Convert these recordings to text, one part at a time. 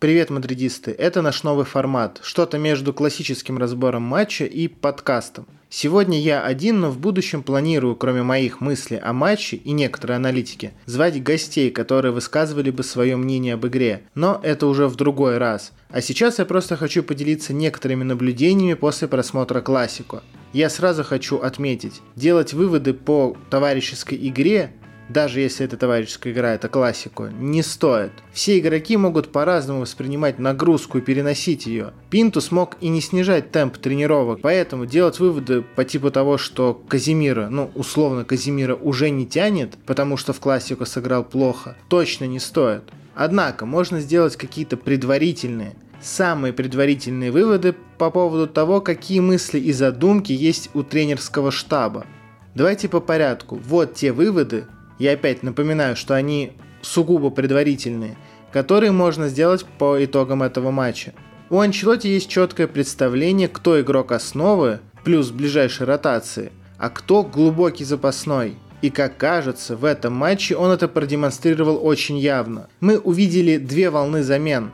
Привет, мадридисты! Это наш новый формат, что-то между классическим разбором матча и подкастом. Сегодня я один, но в будущем планирую, кроме моих мыслей о матче и некоторой аналитики, звать гостей, которые высказывали бы свое мнение об игре, но это уже в другой раз. А сейчас я просто хочу поделиться некоторыми наблюдениями после просмотра классику. Я сразу хочу отметить, делать выводы по товарищеской игре даже если это товарищеская игра, это классику, не стоит. Все игроки могут по-разному воспринимать нагрузку и переносить ее. Пинту смог и не снижать темп тренировок, поэтому делать выводы по типу того, что Казимира, ну условно Казимира уже не тянет, потому что в классику сыграл плохо, точно не стоит. Однако можно сделать какие-то предварительные, самые предварительные выводы по поводу того, какие мысли и задумки есть у тренерского штаба. Давайте по порядку. Вот те выводы, я опять напоминаю, что они сугубо предварительные, которые можно сделать по итогам этого матча. У Анчелоти есть четкое представление, кто игрок основы, плюс ближайшей ротации, а кто глубокий запасной. И как кажется, в этом матче он это продемонстрировал очень явно. Мы увидели две волны замен.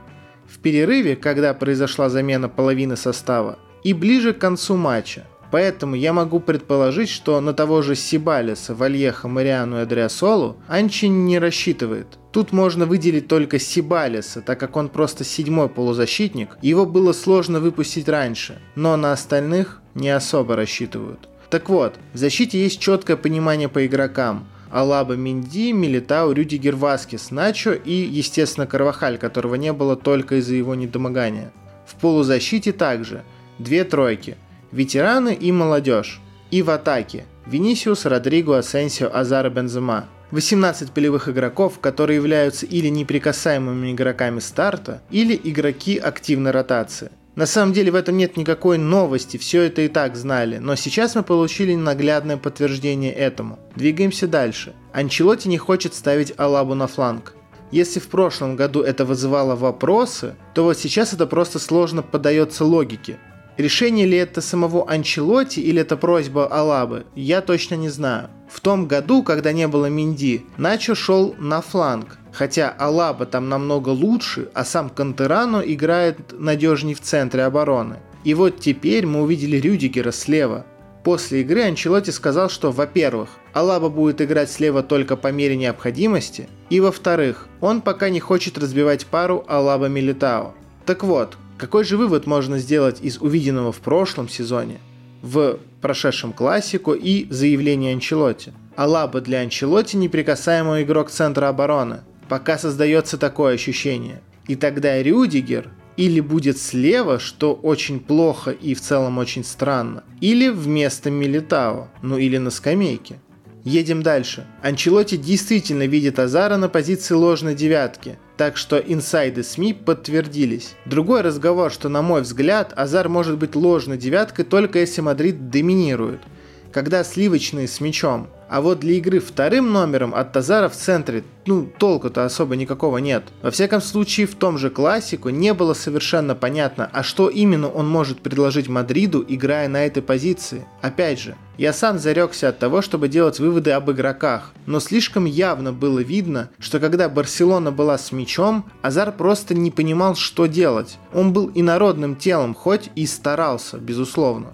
В перерыве, когда произошла замена половины состава, и ближе к концу матча – Поэтому я могу предположить, что на того же Сибалиса, Вальеха, Мариану и Адриасолу Анчи не рассчитывает. Тут можно выделить только Сибалиса, так как он просто седьмой полузащитник, его было сложно выпустить раньше, но на остальных не особо рассчитывают. Так вот, в защите есть четкое понимание по игрокам. Алаба Минди, Милитау, Рюдигер Васкис, Начо и, естественно, Карвахаль, которого не было только из-за его недомогания. В полузащите также две тройки – ветераны и молодежь. И в атаке Винисиус, Родриго, Асенсио, Азар Бензема. 18 полевых игроков, которые являются или неприкасаемыми игроками старта, или игроки активной ротации. На самом деле в этом нет никакой новости, все это и так знали, но сейчас мы получили наглядное подтверждение этому. Двигаемся дальше. Анчелоти не хочет ставить Алабу на фланг. Если в прошлом году это вызывало вопросы, то вот сейчас это просто сложно поддается логике. Решение ли это самого Анчелоти или это просьба Алабы, я точно не знаю. В том году, когда не было Минди, Начо шел на фланг, хотя Алаба там намного лучше, а сам Кантерано играет надежней в центре обороны. И вот теперь мы увидели Рюдигера слева. После игры Анчелоти сказал, что, во-первых, Алаба будет играть слева только по мере необходимости, и, во-вторых, он пока не хочет разбивать пару Алаба-Милитао. Так вот, какой же вывод можно сделать из увиденного в прошлом сезоне, в прошедшем Класико и заявлении Анчелотти? Алаба для Анчелотти неприкасаемый игрок центра обороны. Пока создается такое ощущение. И тогда Рюдигер или будет слева, что очень плохо и в целом очень странно, или вместо Милитао, ну или на скамейке. Едем дальше. Анчелотти действительно видит Азара на позиции ложной девятки, так что инсайды СМИ подтвердились. Другой разговор, что на мой взгляд Азар может быть ложной девяткой только если Мадрид доминирует – когда сливочные с мячом. А вот для игры вторым номером от Тазара в центре, ну, толку-то особо никакого нет. Во всяком случае, в том же классику не было совершенно понятно, а что именно он может предложить Мадриду, играя на этой позиции. Опять же, я сам зарекся от того, чтобы делать выводы об игроках, но слишком явно было видно, что когда Барселона была с мячом, Азар просто не понимал, что делать. Он был инородным телом, хоть и старался, безусловно.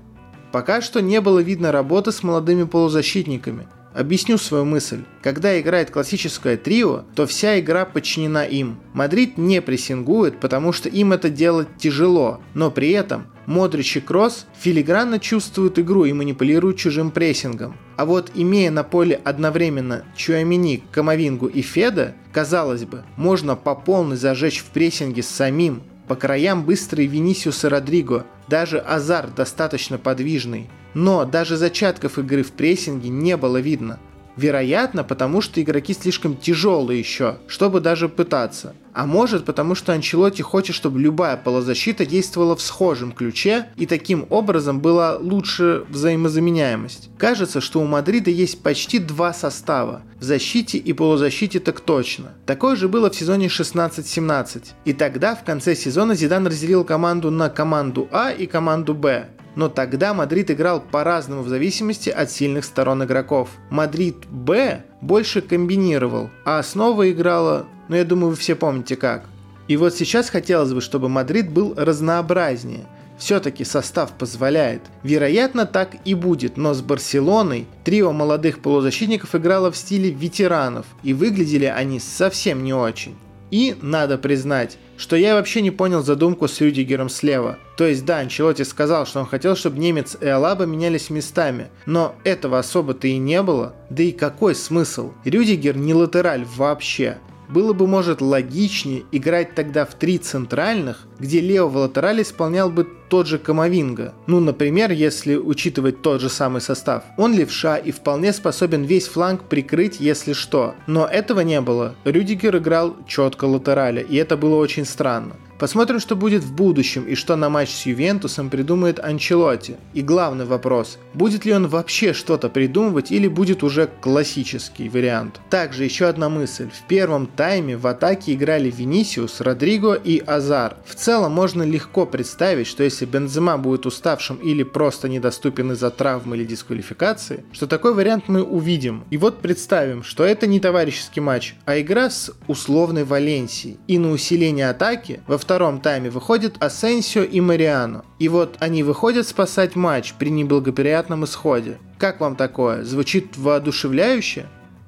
Пока что не было видно работы с молодыми полузащитниками. Объясню свою мысль. Когда играет классическое трио, то вся игра подчинена им. Мадрид не прессингует, потому что им это делать тяжело, но при этом Модрич и Кроос филигранно чувствуют игру и манипулируют чужим прессингом. А вот имея на поле одновременно Чуамени, Камавингу и Феде, казалось бы, можно по полной зажечь в прессинге самим, по краям быстрый Винисиус и Родриго, даже Азар достаточно подвижный. Но даже зачатков игры в прессинге не было видно. Вероятно, потому что игроки слишком тяжелые еще, чтобы даже пытаться. А может потому что Анчелоти хочет, чтобы любая полузащита действовала в схожем ключе и таким образом была лучше взаимозаменяемость. Кажется, что у Мадрида есть почти два состава. В защите и полузащите так точно. Такое же было в сезоне 16-17. И тогда в конце сезона Зидан разделил команду на команду А и команду Б но тогда Мадрид играл по-разному в зависимости от сильных сторон игроков. Мадрид Б больше комбинировал, а основа играла, ну я думаю вы все помните как. И вот сейчас хотелось бы, чтобы Мадрид был разнообразнее. Все-таки состав позволяет. Вероятно, так и будет, но с Барселоной трио молодых полузащитников играло в стиле ветеранов, и выглядели они совсем не очень. И, надо признать, что я вообще не понял задумку с Рюдигером слева. То есть да, Анчелотти сказал, что он хотел, чтобы немец и Алаба менялись местами, но этого особо-то и не было. Да и какой смысл? Рюдигер не латераль вообще. Было бы, может, логичнее играть тогда в три центральных, где левого латераль исполнял бы тот же Камовинга. Ну, например, если учитывать тот же самый состав. Он левша и вполне способен весь фланг прикрыть, если что. Но этого не было. Рюдигер играл четко латераля, и это было очень странно. Посмотрим, что будет в будущем и что на матч с Ювентусом придумает Анчелотти. И главный вопрос, будет ли он вообще что-то придумывать или будет уже классический вариант. Также еще одна мысль. В первом тайме в атаке играли Винисиус, Родриго и Азар. В целом можно легко представить, что если Бензема будет уставшим или просто недоступен из-за травмы или дисквалификации, что такой вариант мы увидим. И вот представим, что это не товарищеский матч, а игра с условной Валенсией. И на усиление атаки во втором втором тайме выходят Асенсио и Мариано. И вот они выходят спасать матч при неблагоприятном исходе. Как вам такое? Звучит воодушевляюще?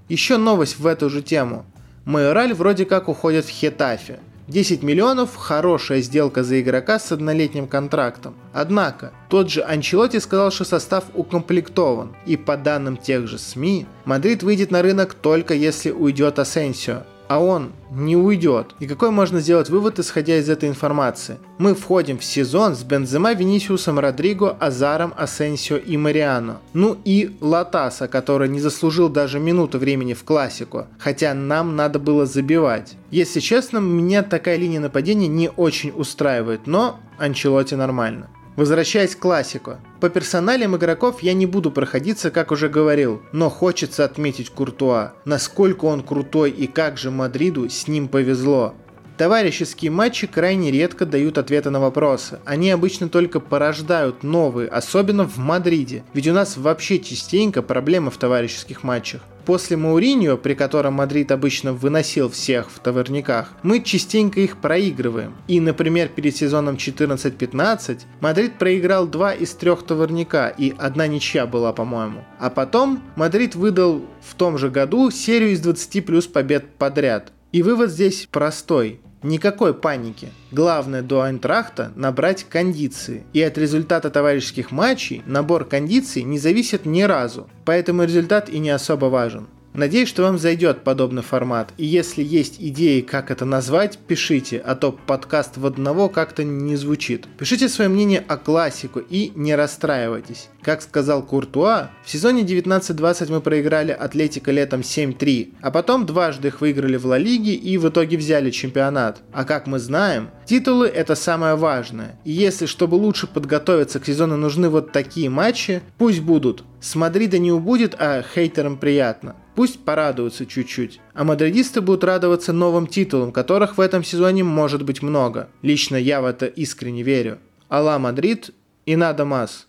Еще новость в эту же тему. Майораль вроде как уходит в Хетафе. 10 миллионов – хорошая сделка за игрока с однолетним контрактом. Однако, тот же Анчелотти сказал, что состав укомплектован, и по данным тех же СМИ, Мадрид выйдет на рынок только если уйдет Асенсио, а он не уйдет. И какой можно сделать вывод, исходя из этой информации? Мы входим в сезон с Бензема, Винисиусом, Родриго, Азаром, Асенсио и Мариано. Ну и Латаса, который не заслужил даже минуту времени в классику, хотя нам надо было забивать. Если честно, меня такая линия нападения не очень устраивает, но Анчелоти нормально. Возвращаясь к классику. По персоналям игроков я не буду проходиться, как уже говорил, но хочется отметить Куртуа. Насколько он крутой и как же Мадриду с ним повезло. Товарищеские матчи крайне редко дают ответы на вопросы. Они обычно только порождают новые, особенно в Мадриде. Ведь у нас вообще частенько проблемы в товарищеских матчах. После Мауриньо, при котором Мадрид обычно выносил всех в товарниках, мы частенько их проигрываем. И, например, перед сезоном 14-15 Мадрид проиграл два из трех товарника, и одна ничья была, по-моему. А потом Мадрид выдал в том же году серию из 20 плюс побед подряд. И вывод здесь простой. Никакой паники. Главное до Айнтрахта набрать кондиции. И от результата товарищеских матчей набор кондиций не зависит ни разу. Поэтому результат и не особо важен. Надеюсь, что вам зайдет подобный формат. И если есть идеи, как это назвать, пишите, а то подкаст в одного как-то не звучит. Пишите свое мнение о классику и не расстраивайтесь. Как сказал Куртуа, в сезоне 19-20 мы проиграли Атлетика летом 7-3, а потом дважды их выиграли в Ла Лиге и в итоге взяли чемпионат. А как мы знаем, титулы это самое важное. И если, чтобы лучше подготовиться к сезону, нужны вот такие матчи, пусть будут. С Мадрида не убудет, а хейтерам приятно. Пусть порадуются чуть-чуть. А мадридисты будут радоваться новым титулам, которых в этом сезоне может быть много. Лично я в это искренне верю. Алла Мадрид и надо Мас.